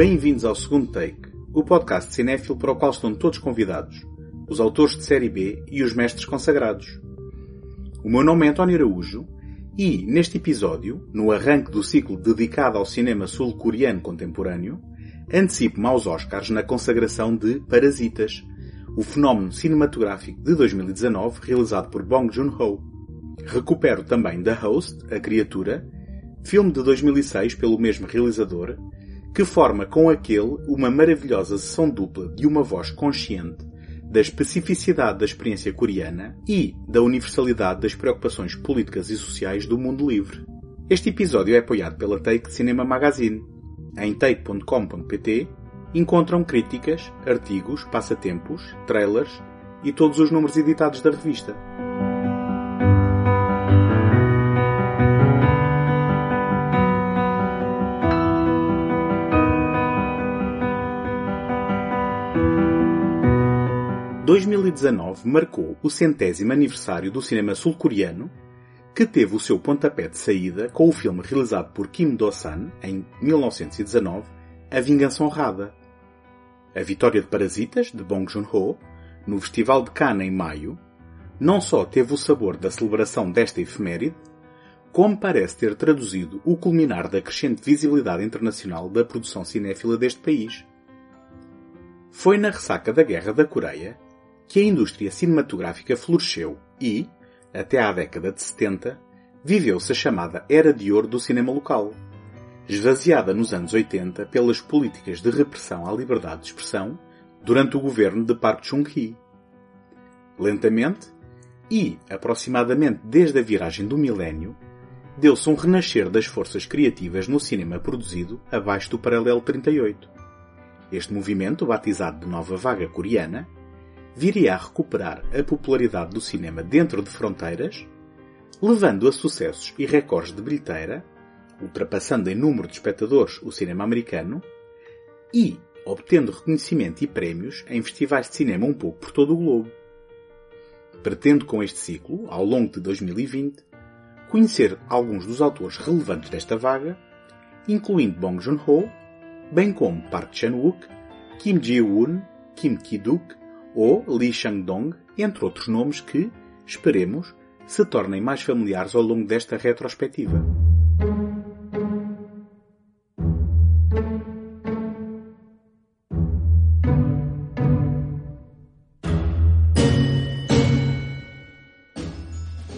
Bem-vindos ao segundo take, o podcast de cinéfilo para o qual estão todos convidados, os autores de série B e os mestres consagrados. O meu nome é António Araújo e, neste episódio, no arranque do ciclo dedicado ao cinema sul-coreano contemporâneo, antecipo-me aos Oscars na consagração de Parasitas, o fenómeno cinematográfico de 2019 realizado por Bong Joon-ho. Recupero também The Host, A Criatura, filme de 2006 pelo mesmo realizador, que forma com aquele uma maravilhosa sessão dupla de uma voz consciente da especificidade da experiência coreana e da universalidade das preocupações políticas e sociais do mundo livre. Este episódio é apoiado pela Take Cinema Magazine. Em take.com.pt encontram críticas, artigos, passatempos, trailers e todos os números editados da revista. 2019 marcou o centésimo aniversário do cinema sul-coreano, que teve o seu pontapé de saída com o filme realizado por Kim Do-san em 1919, A Vingança Honrada. A vitória de Parasitas, de Bong Joon-ho, no Festival de Cannes em maio, não só teve o sabor da celebração desta efeméride, como parece ter traduzido o culminar da crescente visibilidade internacional da produção cinéfila deste país. Foi na ressaca da Guerra da Coreia que a indústria cinematográfica floresceu e, até à década de 70, viveu-se a chamada Era de Ouro do cinema local, esvaziada nos anos 80 pelas políticas de repressão à liberdade de expressão durante o governo de Park Chung-hee. Lentamente, e aproximadamente desde a viragem do milénio, deu-se um renascer das forças criativas no cinema produzido abaixo do paralelo 38. Este movimento, batizado de Nova Vaga Coreana, viria a recuperar a popularidade do cinema dentro de fronteiras, levando a sucessos e recordes de bilheteira, ultrapassando em número de espectadores o cinema americano, e obtendo reconhecimento e prémios em festivais de cinema um pouco por todo o globo. Pretendo com este ciclo, ao longo de 2020, conhecer alguns dos autores relevantes desta vaga, incluindo Bong Joon-ho, bem como Park Chan-wook, Kim Ji-woon, Kim Ki-duk ou Lee Chang-dong, entre outros nomes que, esperemos, se tornem mais familiares ao longo desta retrospectiva.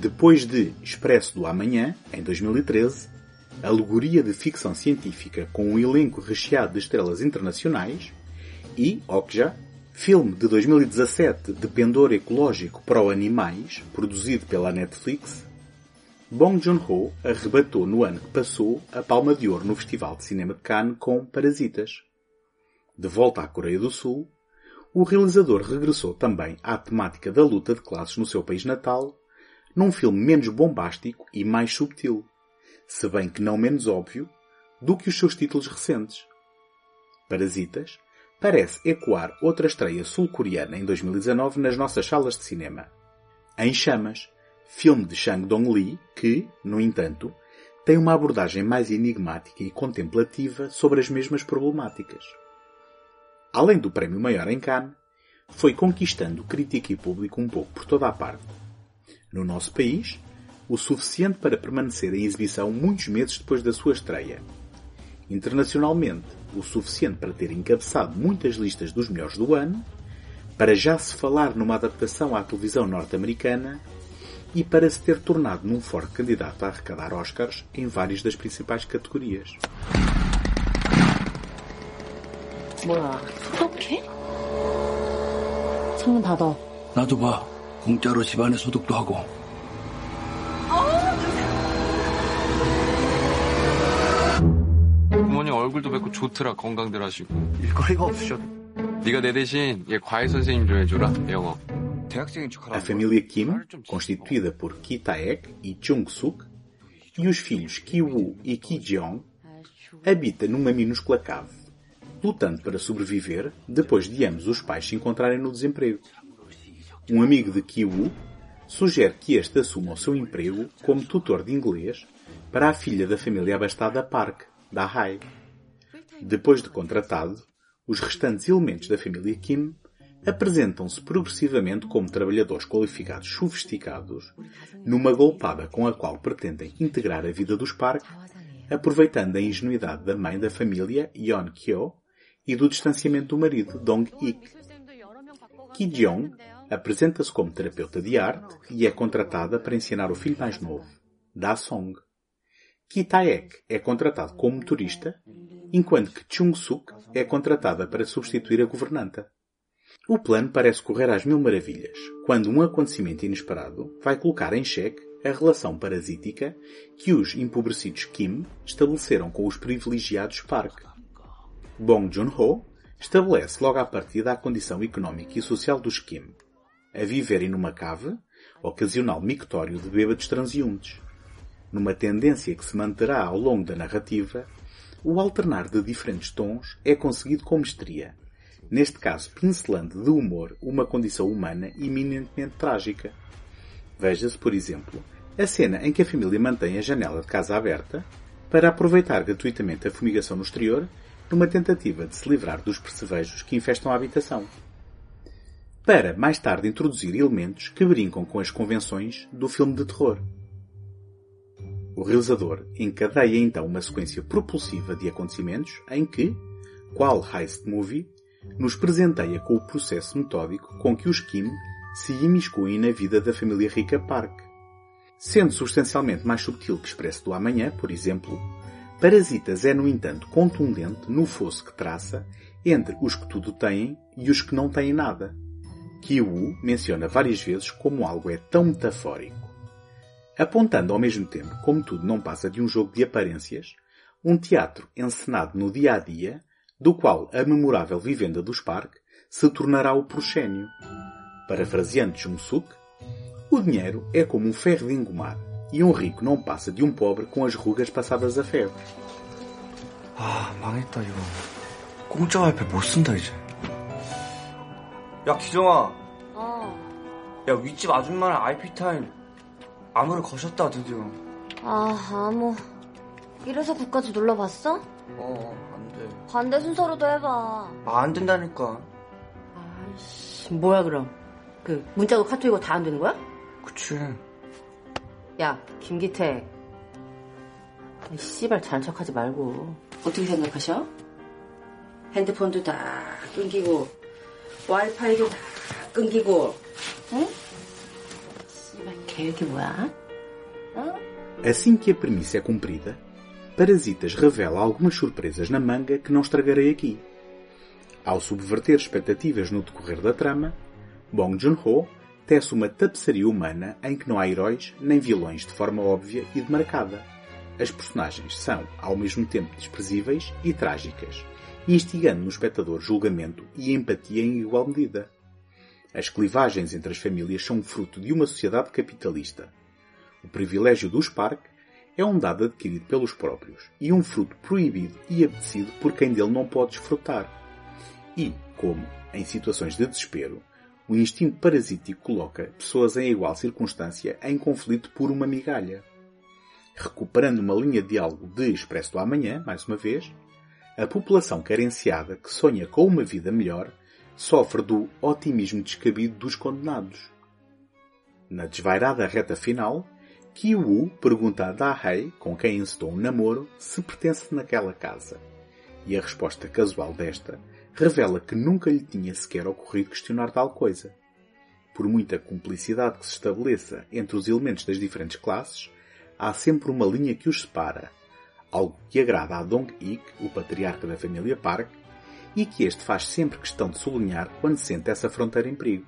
Depois de Expresso do Amanhã, em 2013, alegoria de ficção científica com um elenco recheado de estrelas internacionais, e Okja, Filme de 2017 de pendor ecológico pró-animais, produzido pela Netflix, Bong Joon-ho arrebatou no ano que passou a Palma de Ouro no Festival de Cinema de Cannes com Parasitas. De volta à Coreia do Sul, o realizador regressou também à temática da luta de classes no seu país natal, num filme menos bombástico e mais subtil, se bem que não menos óbvio, do que os seus títulos recentes. Parasitas parece ecoar outra estreia sul-coreana em 2019 nas nossas salas de cinema. Em Chamas, filme de Shang Dong-lee que, no entanto, tem uma abordagem mais enigmática e contemplativa sobre as mesmas problemáticas. Além do prémio maior em Cannes, foi conquistando crítica e público um pouco por toda a parte. No nosso país, o suficiente para permanecer em exibição muitos meses depois da sua estreia. Internacionalmente, o suficiente para ter encabeçado muitas listas dos melhores do ano, para já se falar numa adaptação à televisão norte-americana e para se ter tornado num forte candidato a arrecadar Oscars em várias das principais categorias. 뭐야, 소독해? 창문 닫아. 나도 봐. 공짜로 집안에 소독도 하고. 얼굴도 뵙고 좋더라 건강들 하시고 일거리가 없으셔도 네가 내 대신 얘 과외 선생님 좀 해줘라 영어 대학생인 척하라. A família Kim, constituída por Ki Taek e Chung Suk, e os filhos Ki Woo e Ki Jeong, habita numa minúscula cave, lutando para sobreviver depois de ambos os pais se encontrarem no desemprego. Um amigo de Ki Woo sugere que este assuma o seu emprego como tutor de inglês para a filha da família abastada Park, da Hai. Depois de contratado, os restantes elementos da família Kim apresentam-se progressivamente como trabalhadores qualificados sofisticados, numa golpada com a qual pretendem integrar a vida dos Park, aproveitando a ingenuidade da mãe da família, Yeon Kyo, e do distanciamento do marido, Dong Ik. Ki Jeong apresenta-se como terapeuta de arte e é contratada para ensinar o filho mais novo, Da Song. Ki Taek é contratado como motorista, enquanto que Chung Suk é contratada para substituir a governanta. O plano parece correr às mil maravilhas, quando um acontecimento inesperado vai colocar em xeque a relação parasítica que os empobrecidos Kim estabeleceram com os privilegiados Park. Bong Joon-ho estabelece logo à partida a condição económica e social dos Kim, a viverem numa cave, ocasional mictório de bêbados transeuntes. Numa tendência que se manterá ao longo da narrativa, o alternar de diferentes tons é conseguido com mestria, neste caso pincelando de humor uma condição humana eminentemente trágica. Veja-se, por exemplo, a cena em que a família mantém a janela de casa aberta para aproveitar gratuitamente a fumigação no exterior numa tentativa de se livrar dos percevejos que infestam a habitação. Para mais tarde introduzir elementos que brincam com as convenções do filme de terror. O realizador encadeia então uma sequência propulsiva de acontecimentos em que, qual heist movie, nos presenteia com o processo metódico com que os Kim se imiscuem na vida da família rica Park. Sendo substancialmente mais subtil que Expresso do Amanhã, por exemplo, Parasitas é, no entanto, contundente no fosso que traça entre os que tudo têm e os que não têm nada, que Wu menciona várias vezes como algo é tão metafórico Apontando ao mesmo tempo como tudo não passa de um jogo de aparências, um teatro encenado no dia a dia, do qual a memorável vivenda dos Park se tornará o proscénio. Parafraseando Jung-suk, o dinheiro é como um ferro de engomar, e um rico não passa de um pobre com as rugas passadas a ferro. 아, 망했다, 이거. 공짜 와이파이 못 쓴다, 이제. 야, 기정아. 어. 야, 윗집 아줌마랑 IP 타임 암호를 거셨다, 드디어. 아, 아무. 이래서 국까지 눌러봤어? 어, 안 돼. 반대 순서로도 해봐. 아, 안 된다니까. 아이씨, 뭐야 그럼? 그 문자고 카톡이고 다 안 되는 거야? 그치. 야, 김기태. 이 씨발 잘난 척하지 말고 어떻게 생각하셔? 핸드폰도 다 끊기고 와이파이도 다 끊기고 응? Assim que a premissa é cumprida, Parasitas revela algumas surpresas na manga que não estragarei aqui. Ao subverter expectativas no decorrer da trama, Bong Joon-ho tece uma tapeçaria humana em que não há heróis nem vilões de forma óbvia e demarcada. As personagens são, ao mesmo tempo, desprezíveis e trágicas, instigando no espectador julgamento e empatia em igual medida. As clivagens entre as famílias são fruto de uma sociedade capitalista. O privilégio dos Park é um dado adquirido pelos próprios e um fruto proibido e apetecido por quem dele não pode desfrutar. E, como, em situações de desespero, o instinto parasítico coloca pessoas em igual circunstância em conflito por uma migalha. Recuperando uma linha de diálogo de Expresso do Amanhã, mais uma vez, a população carenciada que sonha com uma vida melhor sofre do otimismo descabido dos condenados. Na desvairada reta final, Ki-woo pergunta a Da-hei, com quem encetou um namoro, se pertence naquela casa. E a resposta casual desta revela que nunca lhe tinha sequer ocorrido questionar tal coisa. Por muita cumplicidade que se estabeleça entre os elementos das diferentes classes, há sempre uma linha que os separa, algo que agrada a Dong-ik, o patriarca da família Park, e que este faz sempre questão de sublinhar quando sente essa fronteira em perigo.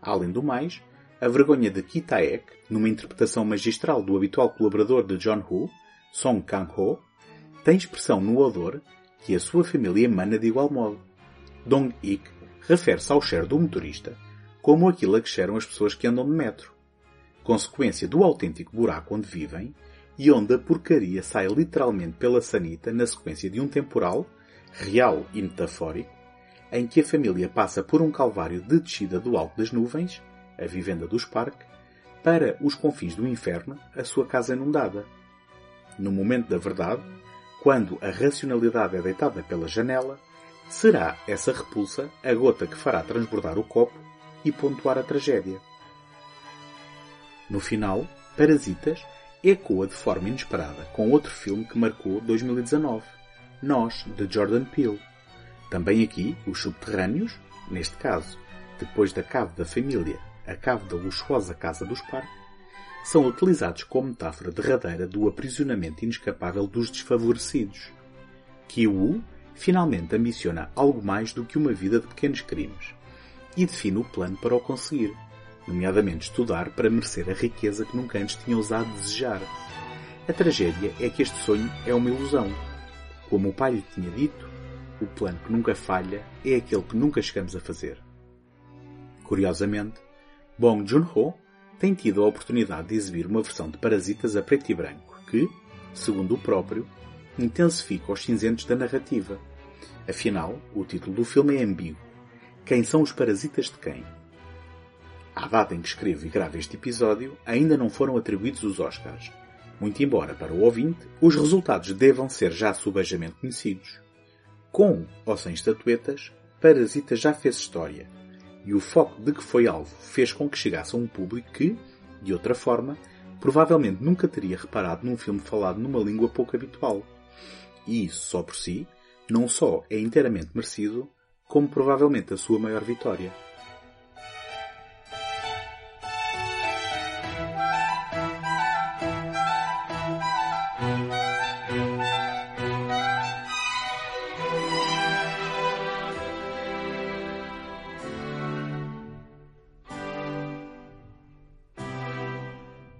Além do mais, a vergonha de Ki Taek, numa interpretação magistral do habitual colaborador de John Woo, Song Kang-ho, tem expressão no odor que a sua família emana de igual modo. Dong-ik refere-se ao cheiro do motorista como aquilo a que cheiram as pessoas que andam de metro, consequência do autêntico buraco onde vivem e onde a porcaria sai literalmente pela sanita na sequência de um temporal, real e metafórico, em que a família passa por um calvário de descida do alto das nuvens, a vivenda dos Park, para os confins do inferno, a sua casa inundada. No momento da verdade, quando a racionalidade é deitada pela janela, será essa repulsa a gota que fará transbordar o copo e pontuar a tragédia. No final, Parasitas ecoa de forma inesperada com outro filme que marcou 2019, Nós, de Jordan Peele. Também aqui, os subterrâneos, neste caso, depois da cave da família, a cave da luxuosa casa dos Park, são utilizados como metáfora derradeira do aprisionamento inescapável dos desfavorecidos. Ki-woo finalmente ambiciona algo mais do que uma vida de pequenos crimes e define o plano para o conseguir, nomeadamente estudar para merecer a riqueza que nunca antes tinha ousado desejar. A tragédia é que este sonho é uma ilusão. Como o pai lhe tinha dito, o plano que nunca falha é aquele que nunca chegamos a fazer. Curiosamente, Bong Joon-ho tem tido a oportunidade de exibir uma versão de Parasitas a preto e branco que, segundo o próprio, intensifica os cinzentos da narrativa. Afinal, o título do filme é ambíguo. Quem são os parasitas de quem? À data em que escrevo e gravo este episódio, ainda não foram atribuídos os Oscars, muito embora, para o ouvinte, os resultados devam ser já subejamente conhecidos. Com ou sem estatuetas, Parasita já fez história, e o foco de que foi alvo fez com que chegasse a um público que, de outra forma, provavelmente nunca teria reparado num filme falado numa língua pouco habitual. E isso, só por si, não só é inteiramente merecido, como provavelmente a sua maior vitória.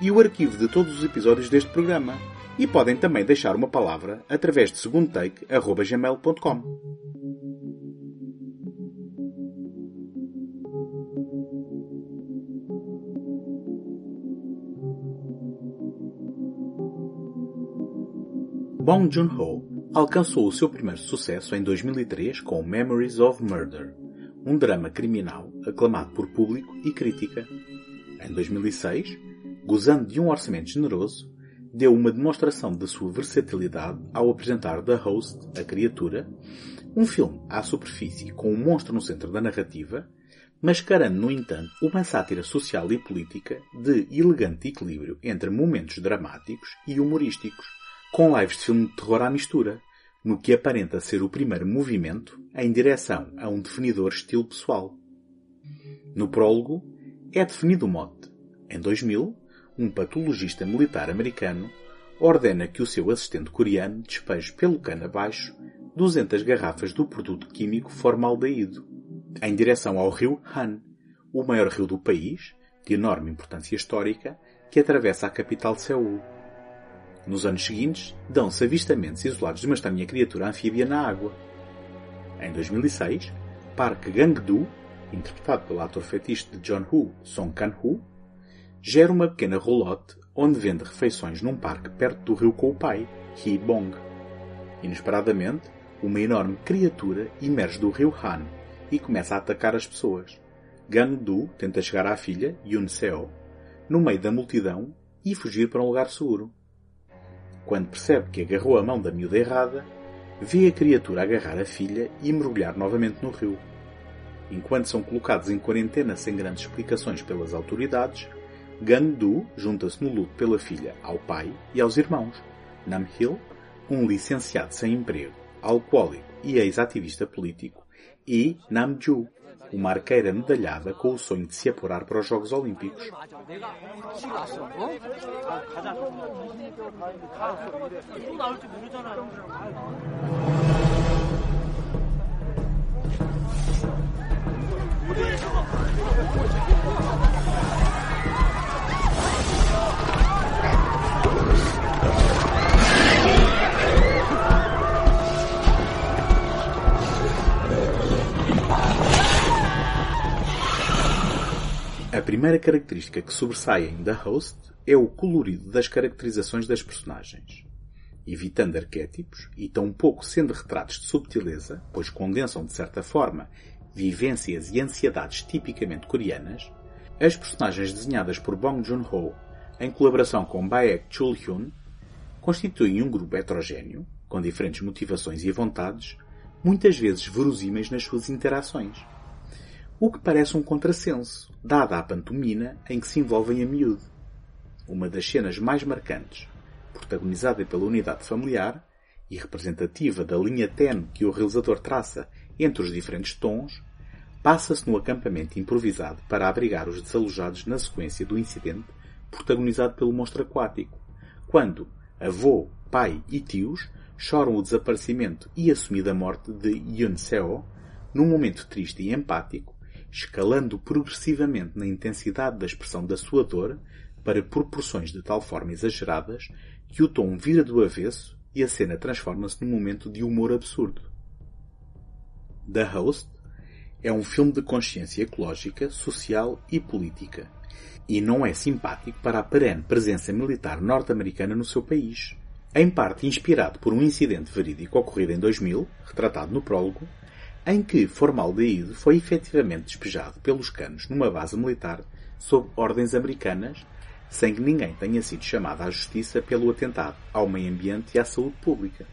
e o arquivo de todos os episódios deste programa. E podem também deixar uma palavra através de segundotake.gmail.com. Bong Joon-ho alcançou o seu primeiro sucesso em 2003 com Memories of Murder, um drama criminal aclamado por público e crítica. Em 2006, gozando de um orçamento generoso, deu uma demonstração da sua versatilidade ao apresentar The Host, A Criatura, um filme à superfície com um monstro no centro da narrativa, mascarando, no entanto, uma sátira social e política de elegante equilíbrio entre momentos dramáticos e humorísticos, com lives de filme de terror à mistura, no que aparenta ser o primeiro movimento em direção a um definidor estilo pessoal. No prólogo, é definido o mote. Em 2000, um patologista militar americano ordena que o seu assistente coreano despeje pelo cano abaixo 200 garrafas do produto químico formaldeído, em direção ao rio Han, o maior rio do país, de enorme importância histórica, que atravessa a capital Seul. Nos anos seguintes, dão-se avistamentos isolados de uma estranha criatura anfíbia na água. Em 2006, Park Gang-do, interpretado pelo ator fetiche de John Woo, Song Kang-ho, gera uma pequena roulotte onde vende refeições num parque perto do rio com o pai, Hee Bong. Inesperadamente, uma enorme criatura emerge do rio Han e começa a atacar as pessoas. Gan Du tenta chegar à filha, Yun Seo, no meio da multidão e fugir para um lugar seguro. Quando percebe que agarrou a mão da miúda errada, vê a criatura agarrar a filha e mergulhar novamente no rio. Enquanto são colocados em quarentena sem grandes explicações pelas autoridades, Gandu junta-se no luto pela filha ao pai e aos irmãos. Namhil, um licenciado sem emprego, alcoólico e ex-ativista político, e Namju, uma arqueira medalhada com o sonho de se apurar para os Jogos Olímpicos. Primeira característica que sobressai em The Host é o colorido das caracterizações das personagens. Evitando arquétipos e tão pouco sendo retratos de subtileza, pois condensam de certa forma vivências e ansiedades tipicamente coreanas, as personagens desenhadas por Bong Joon-ho em colaboração com Baek Chul-hyun constituem um grupo heterogéneo, com diferentes motivações e vontades, muitas vezes verosímeis nas suas interações. O que parece um contrassenso, dada a pantomina em que se envolvem a miúdo. Uma das cenas mais marcantes, protagonizada pela unidade familiar e representativa da linha tenue que o realizador traça entre os diferentes tons, passa-se no acampamento improvisado para abrigar os desalojados na sequência do incidente protagonizado pelo monstro aquático, quando avô, pai e tios choram o desaparecimento e assumida morte de Yun Seo, num momento triste e empático, escalando progressivamente na intensidade da expressão da sua dor para proporções de tal forma exageradas que o tom vira do avesso e a cena transforma-se num momento de humor absurdo. The Host é um filme de consciência ecológica, social e política. E não é simpático para a perene presença militar norte-americana no seu país. Em parte inspirado por um incidente verídico ocorrido em 2000, retratado no prólogo, em que formaldeído foi efetivamente despejado pelos canos numa base militar sob ordens americanas, sem que ninguém tenha sido chamado à justiça pelo atentado ao meio ambiente e à saúde pública.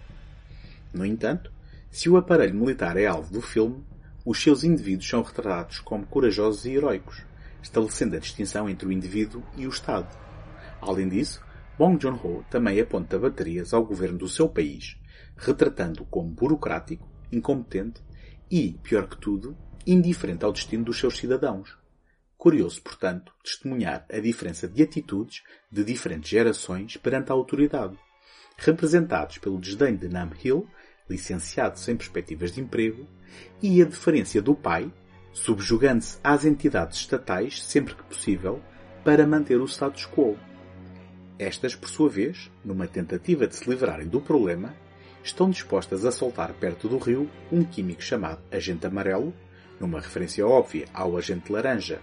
No entanto, se o aparelho militar é alvo do filme, os seus indivíduos são retratados como corajosos e heroicos, estabelecendo a distinção entre o indivíduo e o Estado. Além disso, Bong Joon-ho também aponta baterias ao governo do seu país, retratando-o como burocrático, incompetente e, pior que tudo, indiferente ao destino dos seus cidadãos. Curioso, portanto, testemunhar a diferença de atitudes de diferentes gerações perante a autoridade, representados pelo desdém de Nam Hill, licenciado sem perspectivas de emprego, e a deferência do pai, subjugando-se às entidades estatais sempre que possível para manter o status quo. Estas, por sua vez, numa tentativa de se livrarem do problema, estão dispostas a soltar perto do rio um químico chamado agente amarelo, numa referência óbvia ao agente laranja,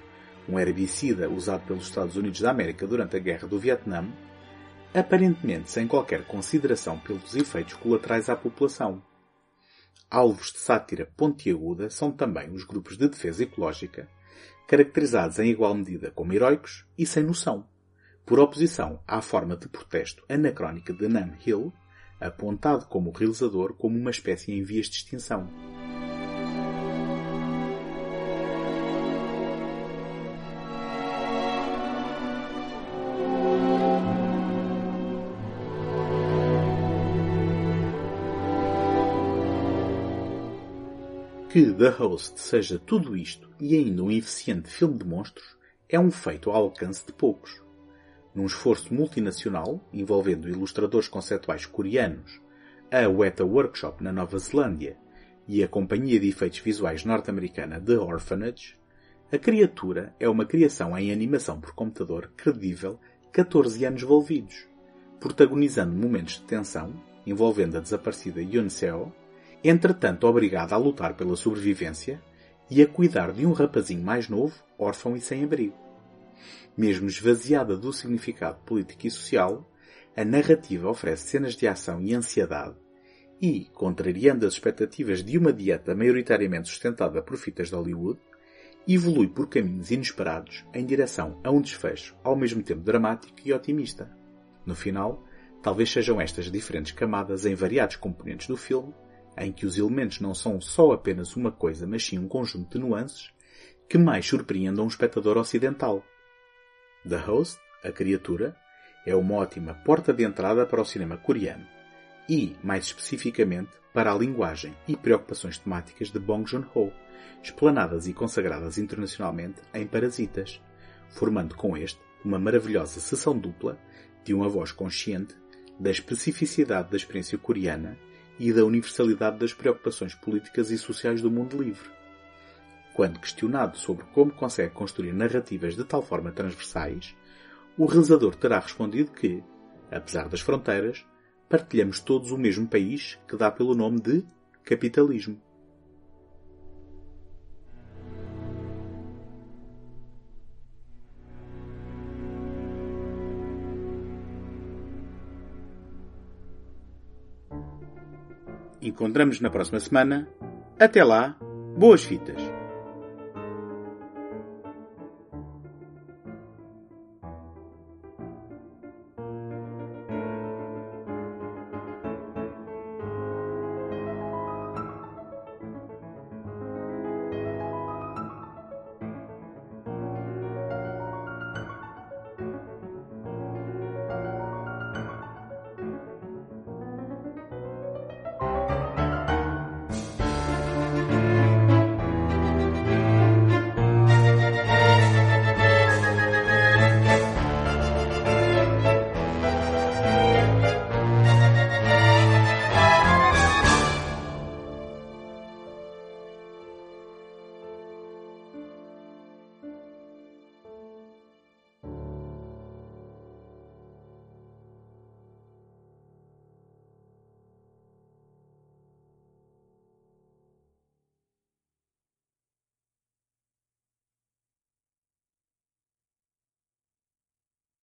um herbicida usado pelos Estados Unidos da América durante a Guerra do Vietnã, aparentemente sem qualquer consideração pelos efeitos colaterais à população. Alvos de sátira pontiaguda são também os grupos de defesa ecológica, caracterizados em igual medida como heróicos e sem noção, por oposição à forma de protesto anacrónica de Nam Hill, apontado como realizador como uma espécie em vias de extinção. Que The Host seja tudo isto e ainda um eficiente filme de monstros é um feito ao alcance de poucos. Num esforço multinacional, envolvendo ilustradores conceituais coreanos, a Weta Workshop na Nova Zelândia e a companhia de efeitos visuais norte-americana The Orphanage, a criatura é uma criação em animação por computador credível 14 anos envolvidos, protagonizando momentos de tensão envolvendo a desaparecida Yoon Seo entretanto obrigada a lutar pela sobrevivência e a cuidar de um rapazinho mais novo, órfão e sem abrigo. Mesmo esvaziada do significado político e social, a narrativa oferece cenas de ação e ansiedade e, contrariando as expectativas de uma dieta maioritariamente sustentada por fitas de Hollywood, evolui por caminhos inesperados em direção a um desfecho ao mesmo tempo dramático e otimista. No final, talvez sejam estas diferentes camadas em variados componentes do filme em que os elementos não são só apenas uma coisa, mas sim um conjunto de nuances, que mais surpreendam um espectador ocidental. The Host, a criatura, é uma ótima porta de entrada para o cinema coreano e, mais especificamente, para a linguagem e preocupações temáticas de Bong Joon-ho, explanadas e consagradas internacionalmente em Parasitas, formando com este uma maravilhosa sessão dupla de uma voz consciente da especificidade da experiência coreana e da universalidade das preocupações políticas e sociais do mundo livre quando questionado sobre como consegue construir narrativas de tal forma transversais, o realizador terá respondido que, apesar das fronteiras, partilhamos todos o mesmo país que dá pelo nome de capitalismo. Encontramos na próxima semana. Até lá, boas fitas!